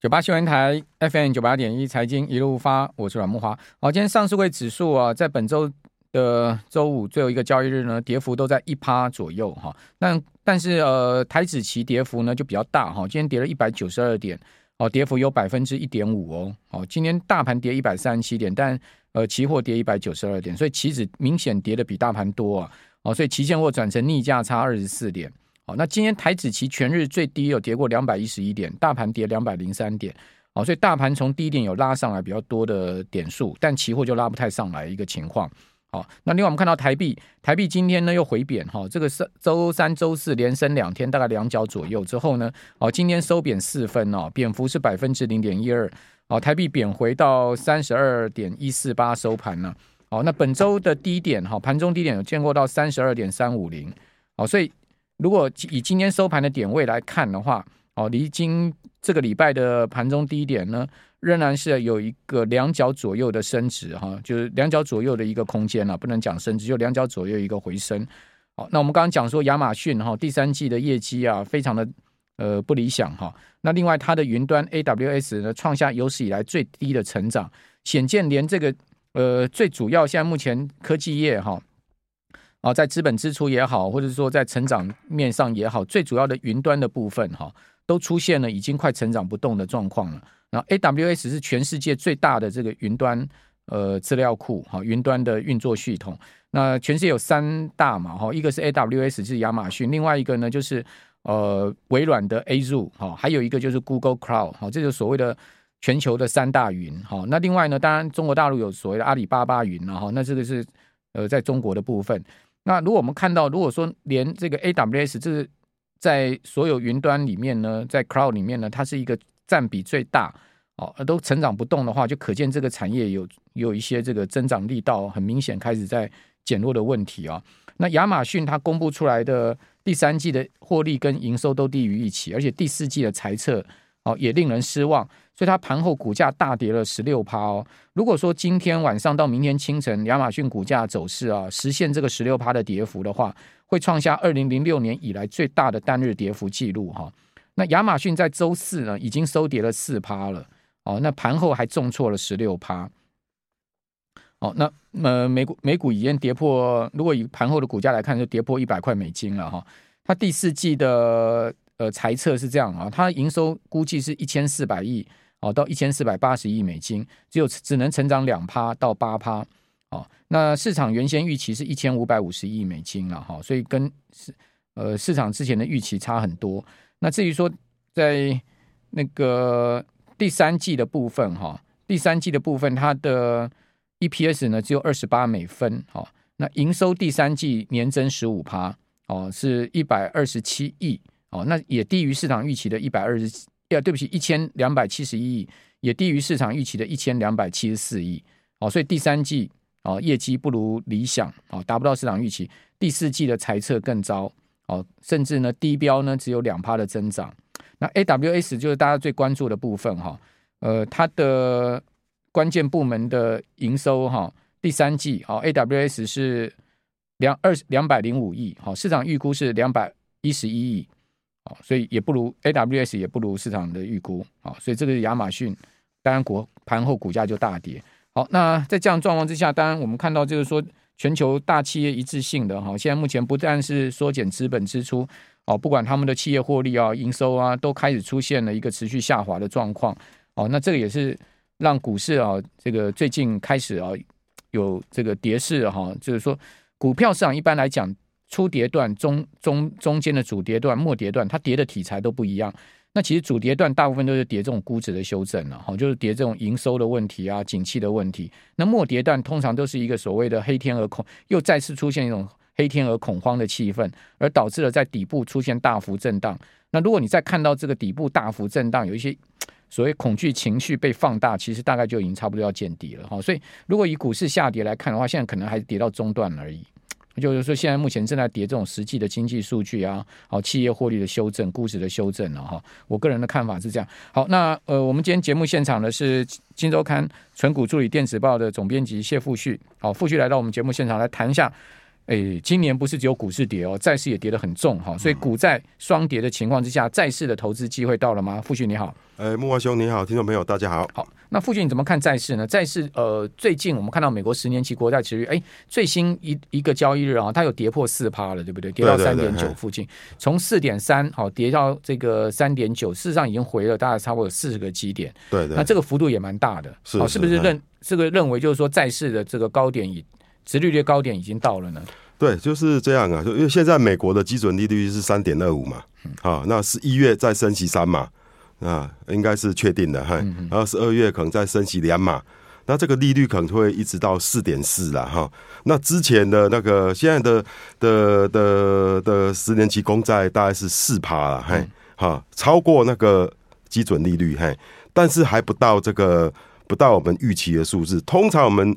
九八新闻台 FM 九八点一财经一路发，我是阮慕华。好，今天上市会指数啊，在本周的周五最后一个交易日呢，跌幅都在一趴左右哈。但但是呃，台指期跌幅呢就比较大哈，今天跌了一百九十二点，哦，跌幅有百分之一点五哦。哦，今天大盘跌一百三十七点，但呃，期货跌一百九十二点，所以期指明显跌的比大盘多啊。哦，所以期现货转成逆价差二十四点。那今天台指期全日最低有跌过两百一十一点，大盘跌两百零三点，好，所以大盘从低点有拉上来比较多的点数，但期货就拉不太上来一个情况。好，那另外我们看到台币，台币今天呢又回贬，哈，这个是周三、周四连升两天，大概两角左右之后呢，哦，今天收贬四分哦，贬幅是百分之零点一二，哦，台币贬回到三十二点一四八收盘了，哦，那本周的低点哈，盘中低点有见过到三十二点三五零，哦，所以。如果以今天收盘的点位来看的话，哦，离今这个礼拜的盘中低点呢，仍然是有一个两角左右的升值哈，就是两角左右的一个空间了，不能讲升值，就两角左右一个回升。好，那我们刚刚讲说亚马逊哈，第三季的业绩啊，非常的呃不理想哈。那另外它的云端 AWS 呢，创下有史以来最低的成长，显见连这个呃最主要现在目前科技业哈。啊，在资本支出也好，或者说在成长面上也好，最主要的云端的部分哈，都出现了已经快成长不动的状况了。然后 AWS 是全世界最大的这个云端呃资料库哈，云端的运作系统。那全世界有三大嘛哈，一个是 AWS 是亚马逊，另外一个呢就是呃微软的 Azure 哈，还有一个就是 Google Cloud 哈，这就是所谓的全球的三大云哈。那另外呢，当然中国大陆有所谓的阿里巴巴云了哈，那这个是呃在中国的部分。那如果我们看到，如果说连这个 AWS 这是在所有云端里面呢，在 Cloud 里面呢，它是一个占比最大哦，都成长不动的话，就可见这个产业有有一些这个增长力道很明显开始在减弱的问题啊。那亚马逊它公布出来的第三季的获利跟营收都低于预期，而且第四季的财测哦也令人失望。所以它盘后股价大跌了十六趴哦。如果说今天晚上到明天清晨，亚马逊股价走势啊实现这个十六趴的跌幅的话，会创下二零零六年以来最大的单日跌幅记录哈。那亚马逊在周四呢已经收跌了四趴了哦。那盘后还重挫了十六趴。哦，那呃美股美股已经跌破，如果以盘后的股价来看，就跌破一百块美金了哈。它第四季的呃财测是这样啊，它营收估计是一千四百亿。哦，到一千四百八十亿美金，只有只能成长两趴到八趴。哦，那市场原先预期是一千五百五十亿美金了哈，所以跟市呃市场之前的预期差很多。那至于说在那个第三季的部分哈，第三季的部分它的 EPS 呢只有二十八美分。哦，那营收第三季年增十五趴，哦，是一百二十七亿。哦，那也低于市场预期的一百二十。呀，对不起，一千两百七十一亿，也低于市场预期的一千两百七十四亿，哦，所以第三季哦业绩不如理想，哦，达不到市场预期。第四季的财测更糟，哦，甚至呢低标呢只有两趴的增长。那 AWS 就是大家最关注的部分哈，呃，它的关键部门的营收哈，第三季哦 AWS 是两二两百零五亿，好，市场预估是两百一十一亿。所以也不如 AWS 也不如市场的预估，好，所以这个亚马逊，当然股盘后股价就大跌。好，那在这样状况之下，当然我们看到就是说，全球大企业一致性的哈，现在目前不但是缩减资本支出，哦，不管他们的企业获利啊、营收啊，都开始出现了一个持续下滑的状况。哦，那这个也是让股市啊，这个最近开始啊有这个跌势哈，就是说股票市场一般来讲。初跌段、中中中间的主跌段、末跌段，它跌的题材都不一样。那其实主跌段大部分都是跌这种估值的修正了，哈，就是跌这种营收的问题啊、景气的问题。那末跌段通常都是一个所谓的黑天鹅恐，又再次出现一种黑天鹅恐慌的气氛，而导致了在底部出现大幅震荡。那如果你再看到这个底部大幅震荡，有一些所谓恐惧情绪被放大，其实大概就已经差不多要见底了，哈。所以如果以股市下跌来看的话，现在可能还跌到中段而已。就是说，现在目前正在叠这种实际的经济数据啊，好，企业获利的修正、估值的修正了哈。我个人的看法是这样。好，那呃，我们今天节目现场的是《金周刊》纯股助理电子报的总编辑谢富旭。好，富旭来到我们节目现场来谈一下哎，今年不是只有股市跌哦，债市也跌得很重哈，所以股债双跌的情况之下，债市的投资机会到了吗？傅旭你好，哎，木华兄你好，听众朋友大家好。好，那傅旭你怎么看债市呢？债市呃，最近我们看到美国十年期国债殖率，哎，最新一一个交易日啊，它有跌破四趴了，对不对？跌到三点九附近，从四点三好跌到这个三点九，事实上已经回了大概差不多有四十个基点。对对，那这个幅度也蛮大的，好，是不是认这个认为就是说债市的这个高点已殖利率高点已经到了呢？对，就是这样啊，就因为现在美国的基准利率是三点二五嘛，好、嗯，那是一月再升息三嘛，啊，应该是确定的哈，然后十二月可能再升息两码，那这个利率可能会一直到四点四了哈。那之前的那个现在的的的的十年期公债大概是四趴了，嘿，哈，超过那个基准利率，嘿，但是还不到这个不到我们预期的数字，通常我们。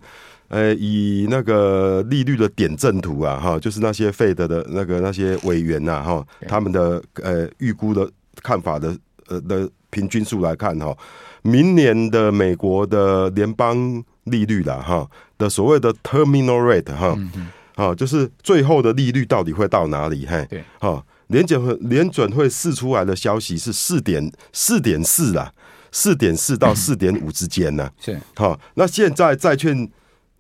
呃，以那个利率的点阵图啊，哈，就是那些 Fed 的那个那些委员呐，哈，他们的呃预估的看法的呃的平均数来看哈，明年的美国的联邦利率啦，哈的所谓的 terminal rate 哈，啊，就是最后的利率到底会到哪里？嘿，对，哈，联准会联准会释出来的消息是四点四点四啦，四点四到四点五之间呢，是，好，那现在债券。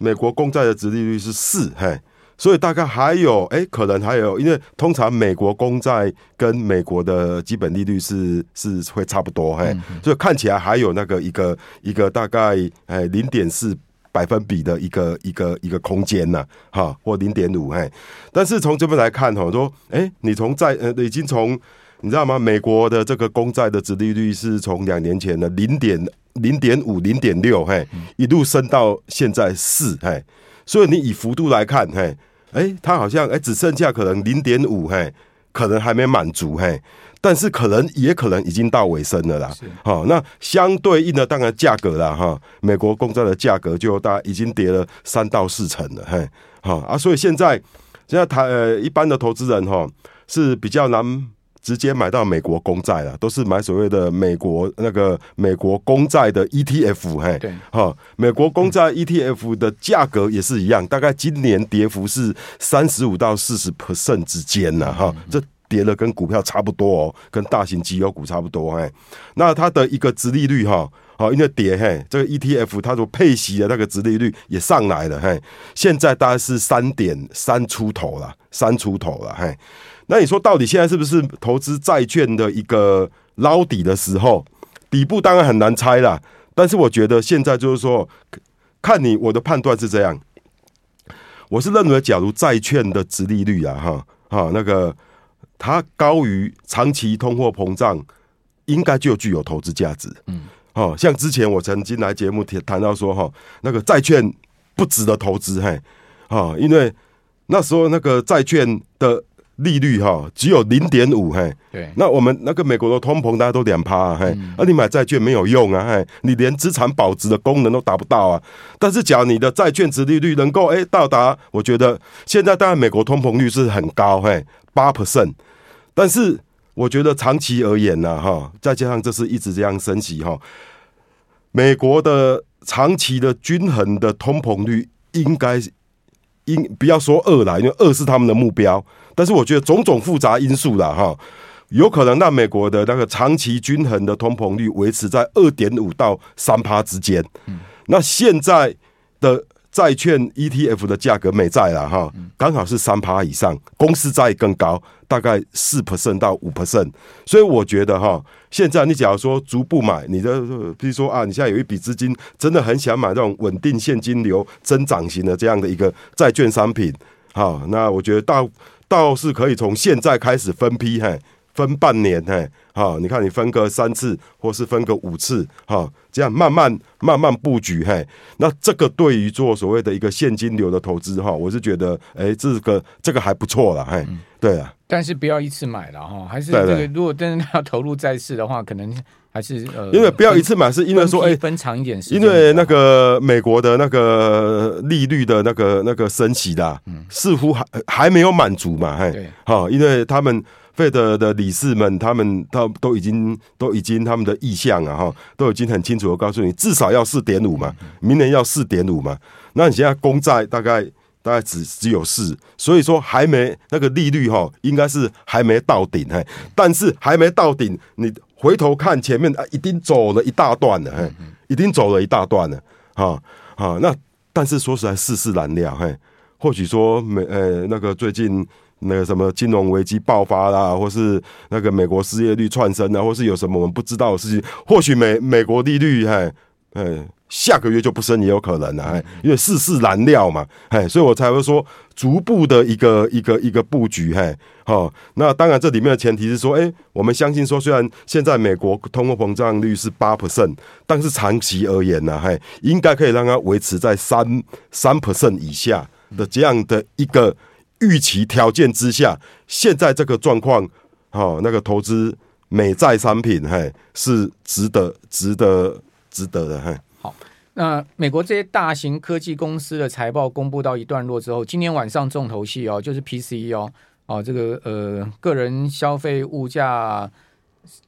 美国公债的殖利率是四，嘿，所以大概还有，哎、欸，可能还有，因为通常美国公债跟美国的基本利率是是会差不多，嘿，所以看起来还有那个一个一个大概，哎，零点四百分比的一个一个一个空间呐，哈，或零点五，嘿，但是从这边来看，哈，说，哎、欸，你从债呃，已经从你知道吗？美国的这个公债的殖利率是从两年前的零点。零点五、零点六，嘿，一路升到现在四，嘿，所以你以幅度来看，嘿，哎，它好像哎只剩下可能零点五，嘿，可能还没满足，嘿，但是可能也可能已经到尾声了啦。好，那相对应的当然价格啦，哈，美国公债的价格就大概已经跌了三到四成了，嘿，好啊，所以现在现在台呃一般的投资人哈是比较难。直接买到美国公债了，都是买所谓的美国那个美国公债的 ETF，嘿，对，哈，美国公债 ETF 的价格也是一样，大概今年跌幅是三十五到四十 percent 之间呢，哈，这跌了跟股票差不多哦，跟大型绩优股差不多，嘿，那它的一个殖利率哈，好，因为跌，嘿，这个 ETF 它所配息的那个殖利率也上来了，嘿，现在大概是三点三出头了，三出头了，嘿。那你说到底现在是不是投资债券的一个捞底的时候？底部当然很难猜啦，但是我觉得现在就是说，看你我的判断是这样，我是认为，假如债券的殖利率啊，哈，哈，那个它高于长期通货膨胀，应该就具有投资价值。嗯，哦，像之前我曾经来节目谈谈到说，哈，那个债券不值得投资，嘿，啊，因为那时候那个债券的。利率哈只有零点五嘿，对，那我们那个美国的通膨大家都两趴啊嘿，而你买债券没有用啊嘿，你连资产保值的功能都达不到啊。但是假如你的债券值利率能够哎到达，我觉得现在当然美国通膨率是很高嘿，八。percent，但是我觉得长期而言呢哈，再加上这是一直这样升级哈，美国的长期的均衡的通膨率应该应不要说二啦，因为二是他们的目标。但是我觉得种种复杂因素啦，哈，有可能让美国的那个长期均衡的通膨率维持在二点五到三趴之间。那现在的债券 ETF 的价格美债了，哈，刚好是三趴以上，公司债更高，大概四 percent 到五 percent。所以我觉得哈，现在你假如说逐步买，你的比如说啊，你现在有一笔资金，真的很想买这种稳定现金流增长型的这样的一个债券商品，好，那我觉得倒。倒是可以从现在开始分批，嘿，分半年，嘿，好，你看你分个三次，或是分个五次，哈，这样慢慢慢慢布局，嘿，那这个对于做所谓的一个现金流的投资，哈，我是觉得，哎、欸，这个这个还不错了，嘿，对啊，但是不要一次买了，哈，还是这个，如果真的要投入债市的话，可能。还是呃，因为不要一次买，是因为说，哎，分长一点时间。因为那个美国的那个利率的那个那个升息的，嗯，似乎还还没有满足嘛，嘿，好，因为他们费德的理事们，他们都都已经都已经他们的意向啊，哈，都已经很清楚的告诉你，至少要四点五嘛，明年要四点五嘛。那你现在公债大概大概只只有四，所以说还没那个利率哈，应该是还没到顶嘿，但是还没到顶，你回头看前面啊，已经走了一大段了嘿，已经走了一大段了哈啊，那但是说实在世事难料嘿，或许说美呃那个最近那个什么金融危机爆发啦，或是那个美国失业率窜升啊，或是有什么我们不知道的事情，或许美美国利率嘿，嗯。下个月就不升也有可能啊，因为世事难料嘛，哎，所以我才会说逐步的一个一个一个布局，嘿，好，那当然这里面的前提是说，哎，我们相信说，虽然现在美国通货膨胀率是八 percent，但是长期而言呢，嘿，应该可以让它维持在三三 percent 以下的这样的一个预期条件之下，现在这个状况，好，那个投资美债商品，嘿，是值得值得值得的，嘿。好那美国这些大型科技公司的财报公布到一段落之后，今天晚上重头戏哦，就是 PCE 哦，哦，这个呃个人消费物价、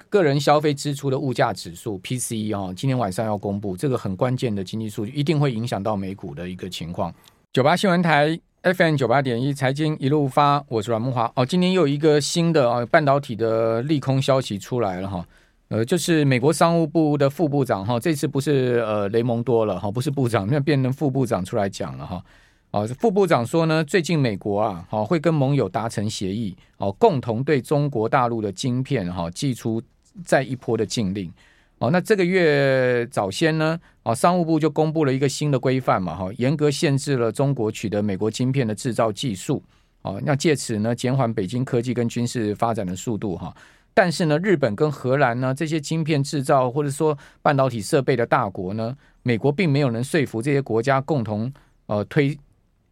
个人消费支出的物价指数 PCE 哦，今天晚上要公布这个很关键的经济数据，一定会影响到美股的一个情况。九八新闻台 FM 九八点一财经一路发，我是阮慕华哦，今天又有一个新的啊半导体的利空消息出来了哈。呃，就是美国商务部的副部长哈，这次不是呃雷蒙多了哈，不是部长，那变成副部长出来讲了哈。啊，副部长说呢，最近美国啊，好会跟盟友达成协议，哦，共同对中国大陆的晶片哈祭出再一波的禁令。哦，那这个月早先呢，啊，商务部就公布了一个新的规范嘛，哈，严格限制了中国取得美国晶片的制造技术。哦，那借此呢，减缓北京科技跟军事发展的速度哈。但是呢，日本跟荷兰呢，这些晶片制造或者说半导体设备的大国呢，美国并没有能说服这些国家共同呃推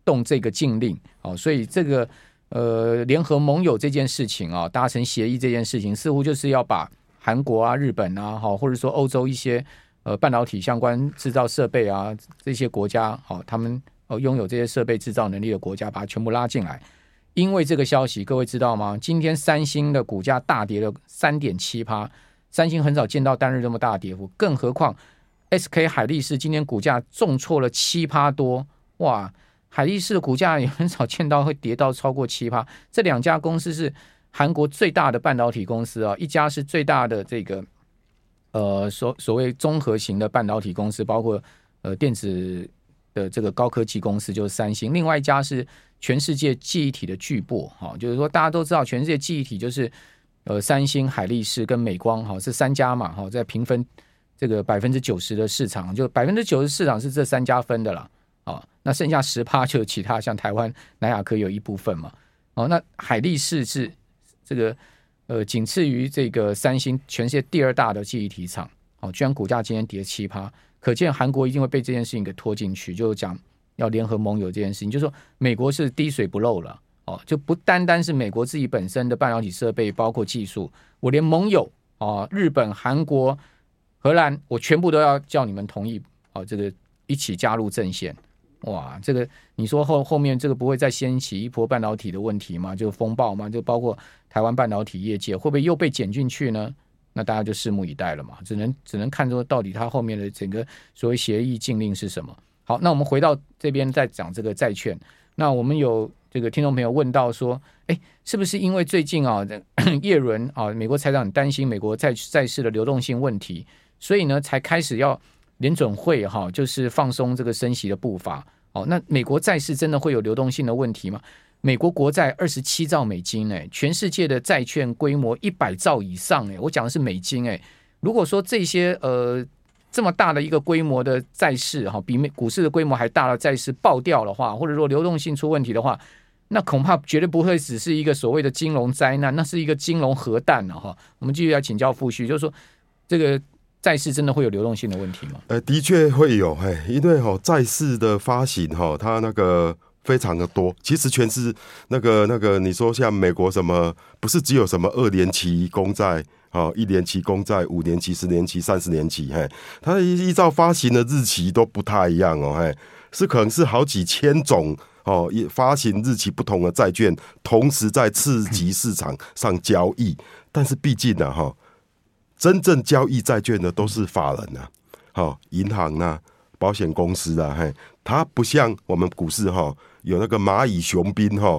动这个禁令啊，所以这个呃联合盟友这件事情啊，达成协议这件事情，似乎就是要把韩国啊、日本啊，好，或者说欧洲一些呃半导体相关制造设备啊这些国家，好，他们呃拥有这些设备制造能力的国家，把它全部拉进来。因为这个消息，各位知道吗？今天三星的股价大跌了三点七趴，三星很少见到单日这么大跌幅，更何况 SK 海力士今天股价重挫了七趴多，哇！海力士的股价也很少见到会跌到超过七趴。这两家公司是韩国最大的半导体公司啊，一家是最大的这个呃所所谓综合型的半导体公司，包括呃电子的这个高科技公司就是三星，另外一家是。全世界记忆体的巨擘，哈，就是说大家都知道，全世界记忆体就是呃三星、海力士跟美光，哈，是三家嘛，哈，在平分这个百分之九十的市场，就百分之九十市场是这三家分的了，啊，那剩下十趴就其他，像台湾南亚科有一部分嘛，哦，那海力士是这个呃仅次于这个三星，全世界第二大的记忆体厂，哦，居然股价今天跌七趴，可见韩国一定会被这件事情给拖进去，就是讲。要联合盟友这件事情，就是说美国是滴水不漏了哦，就不单单是美国自己本身的半导体设备，包括技术，我连盟友哦，日本、韩国、荷兰，我全部都要叫你们同意哦，这个一起加入阵线。哇，这个你说后后面这个不会再掀起一波半导体的问题吗？就风暴吗？就包括台湾半导体业界会不会又被卷进去呢？那大家就拭目以待了嘛，只能只能看出到底它后面的整个所谓协议禁令是什么。好，那我们回到这边再讲这个债券。那我们有这个听众朋友问到说，哎，是不是因为最近啊，叶伦啊，美国财长很担心美国债债市的流动性问题，所以呢，才开始要联准会哈，就是放松这个升息的步伐。哦，那美国债市真的会有流动性的问题吗？美国国债二十七兆美金，哎，全世界的债券规模一百兆以上，哎，我讲的是美金，哎，如果说这些呃。这么大的一个规模的债市哈，比美股市的规模还大的债市爆掉的话，或者说流动性出问题的话，那恐怕绝对不会只是一个所谓的金融灾难，那是一个金融核弹了哈。我们继续来请教富旭，就是说这个债市真的会有流动性的问题吗？呃，的确会有，哎，因为哈债市的发行哈，它那个非常的多，其实全是那个那个你说像美国什么，不是只有什么二年期公债。哦，一年期公债、五年期、十年期、三十年期，嘿，它依依照发行的日期都不太一样哦，嘿，是可能是好几千种哦，发行日期不同的债券同时在次级市场上交易，但是毕竟呢，哈，真正交易债券的都是法人呐，好，银行呐。保险公司啊，嘿，它不像我们股市哈，有那个蚂蚁雄兵哈。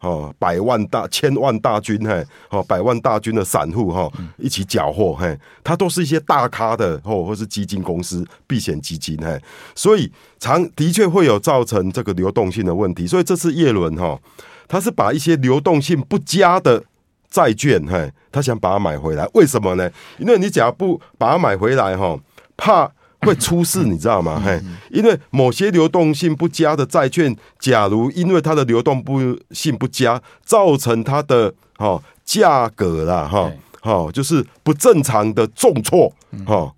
哦，百万大千万大军嘿，哦，百万大军的散户哈，一起缴获嘿，它都是一些大咖的哦，或是基金公司、避险基金嘿，所以常的确会有造成这个流动性的问题。所以这次叶伦哈，他是把一些流动性不佳的债券嘿，他想把它买回来，为什么呢？因为你假如不把它买回来哈，怕。会出事，你知道吗？嘿，因为某些流动性不佳的债券，假如因为它的流动不性不佳，造成它的哈价格啦哈，哈就是不正常的重挫哈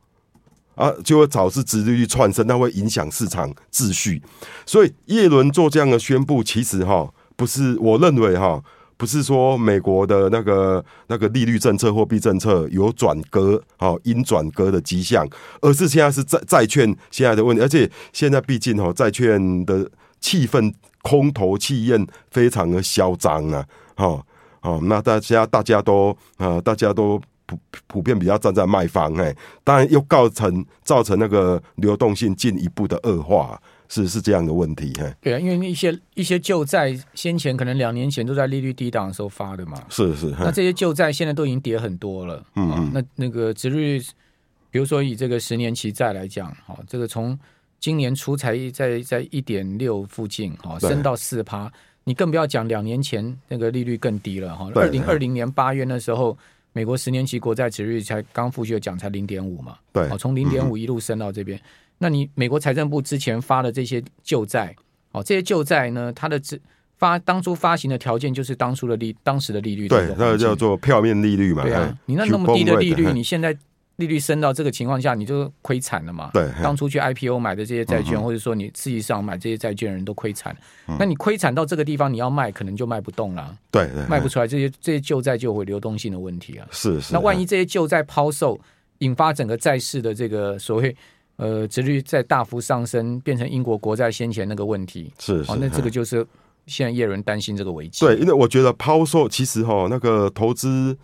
啊，就会导致殖利率窜升，那会影响市场秩序。所以叶伦做这样的宣布，其实哈不是我认为哈。不是说美国的那个那个利率政策、货币政策有转割，哦，鹰转鸽的迹象，而是现在是债债券现在的问题，而且现在毕竟哈债券的气氛空头气焰非常的嚣张啊，哈，哦，那大家大家都啊，大家都普普遍比较站在卖方，哎，当然又造成造成那个流动性进一步的恶化。是是这样的问题，嘿，对啊，因为一些一些旧债先前可能两年前都在利率低档的时候发的嘛，是是，那这些旧债现在都已经跌很多了，嗯嗯，那那个值率，比如说以这个十年期债来讲，哈，这个从今年初才在在一点六附近，哈，升到四趴，你更不要讲两年前那个利率更低了，哈，二零二零年八月那时候，美国十年期国债值率才刚复去讲才零点五嘛，对，从零点五一路升到这边。嗯那你美国财政部之前发的这些旧债，哦，这些旧债呢，它的发当初发行的条件就是当初的利当时的利率，对，那个叫做票面利率嘛。对啊，你那那么低的利率，你现在利率升到这个情况下，你就亏惨了嘛。对，当初去 IPO 买的这些债券，或者说你自己上买这些债券的人都亏惨。那你亏惨到这个地方，你要卖可能就卖不动了。对，卖不出来，这些这些旧债就会流动性的问题啊。是是。那万一这些旧债抛售，引发整个债市的这个所谓。呃，殖率在大幅上升，变成英国国债先前那个问题，是是、哦，那这个就是现在叶伦担心这个危机。对，因为我觉得抛售其实哈，那个投资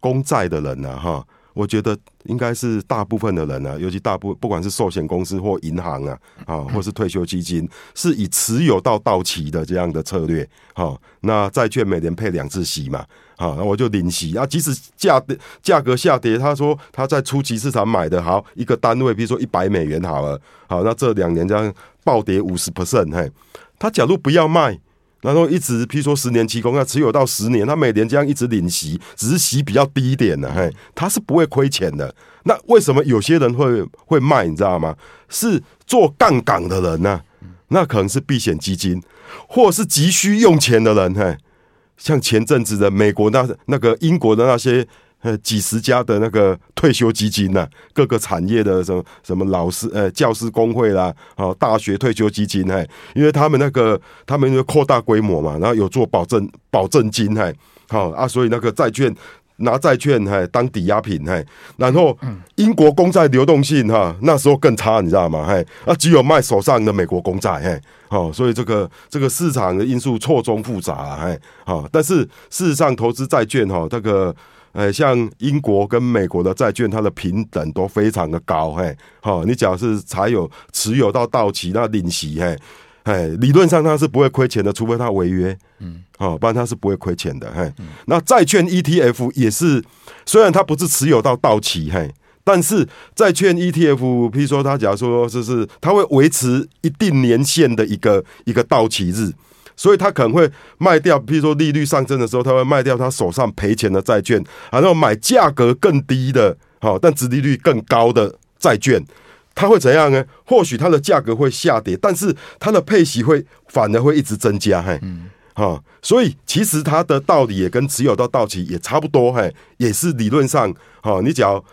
公债的人呢、啊，哈。我觉得应该是大部分的人啊，尤其大部不管是寿险公司或银行啊，啊，或是退休基金，是以持有到到期的这样的策略。好，那债券每年配两次息嘛，好，那我就领息啊。即使价价格下跌，他说他在初级市场买的好一个单位，比如说一百美元好了，好，那这两年这样暴跌五十 percent，嘿，他假如不要卖。然后一直，譬如说十年期公债持有到十年，他每年这样一直领息，只是息比较低一点的，嘿，他是不会亏钱的。那为什么有些人会会卖？你知道吗？是做杠杆的人呢、啊？那可能是避险基金，或是急需用钱的人，嘿，像前阵子的美国那那个英国的那些。呃，几十家的那个退休基金呐、啊，各个产业的什么什么老师呃教师工会啦，哦，大学退休基金嘿，因为他们那个他们扩大规模嘛，然后有做保证保证金嘿，好啊，所以那个债券拿债券嘿当抵押品嘿，然后英国公债流动性哈那时候更差，你知道吗？嘿，啊，只有卖手上的美国公债嘿，好，所以这个这个市场的因素错综复杂啊嘿，好，但是事实上投资债券哈这个。哎，像英国跟美国的债券，它的平等都非常的高，嘿，好，你只要是才有持有到到期那领息，嘿，哎，理论上它是不会亏钱的，除非它违约，嗯，好，不然它是不会亏钱的，嘿，那债券 ETF 也是，虽然它不是持有到到期，嘿，但是债券 ETF，譬如说它假如说就是它会维持一定年限的一个一个到期日。所以他可能会卖掉，譬如说利率上升的时候，他会卖掉他手上赔钱的债券，然后买价格更低的，好，但殖利率更高的债券，他会怎样呢？或许它的价格会下跌，但是它的配息会反而会一直增加，嘿，嗯，好，所以其实它的道理也跟持有到到期也差不多，嘿，也是理论上，好，你只要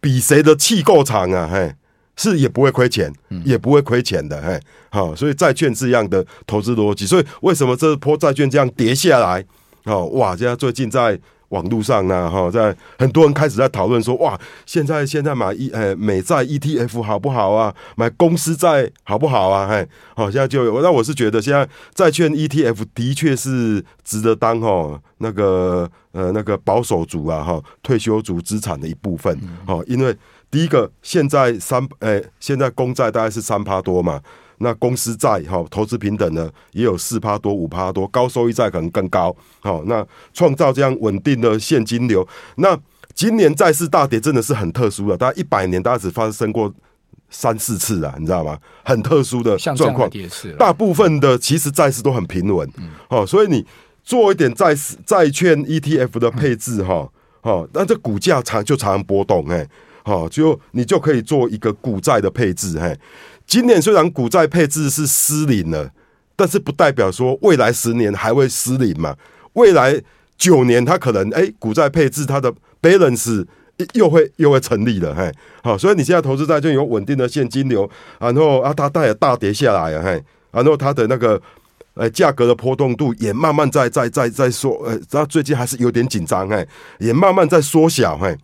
比谁的气够长啊，嘿。是也不会亏钱，也不会亏钱的，嘿，好，所以债券这样的投资逻辑。所以为什么这波债券这样跌下来？哦，哇！现在最近在网络上呢，哈，在很多人开始在讨论说，哇，现在现在买一呃美债 ETF 好不好啊？买公司债好不好啊？嘿，好，现在就有，那我是觉得现在债券 ETF 的确是值得当哦，那个呃那个保守族啊哈退休族资产的一部分，哦，因为。第一个，现在三哎，现在公债大概是三趴多嘛，那公司债哈，投资平等呢也有四趴多、五趴多，高收益债可能更高。好，那创造这样稳定的现金流。那今年债市大跌真的是很特殊的，大概一百年大概只发生过三四次啊，你知道吗？很特殊的状况。大部分的其实债市都很平稳。哦，所以你做一点债债券 ETF 的配置哈。哦，那这股价常就常常波动，哎，好，就你就可以做一个股债的配置，嘿。今年虽然股债配置是失灵了，但是不代表说未来十年还会失灵嘛。未来九年它可能，哎，股债配置它的 balance 又会又会成立了，嘿，好，所以你现在投资债券有稳定的现金流，然后啊，它带也大跌下来，嘿，然后它的那个。呃，价格的波动度也慢慢在在在在缩，呃，它最近还是有点紧张，嘿，也慢慢在缩小，嘿，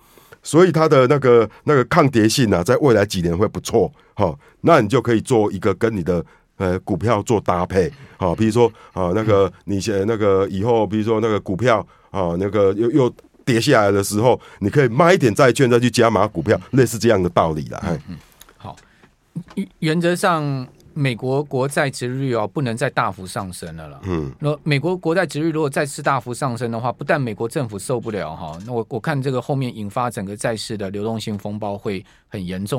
所以它的那个那个抗跌性啊，在未来几年会不错，好，那你就可以做一个跟你的呃股票做搭配，好，比如说啊，那个你写那个以后，比如说那个股票啊，那个又又跌下来的时候，你可以卖一点债券再去加码股票，类似这样的道理了，嗯，好，原则上。美国国债值率哦，不能再大幅上升了啦。嗯，那美国国债值率如果再次大幅上升的话，不但美国政府受不了哈，那我我看这个后面引发整个债市的流动性风暴会很严重。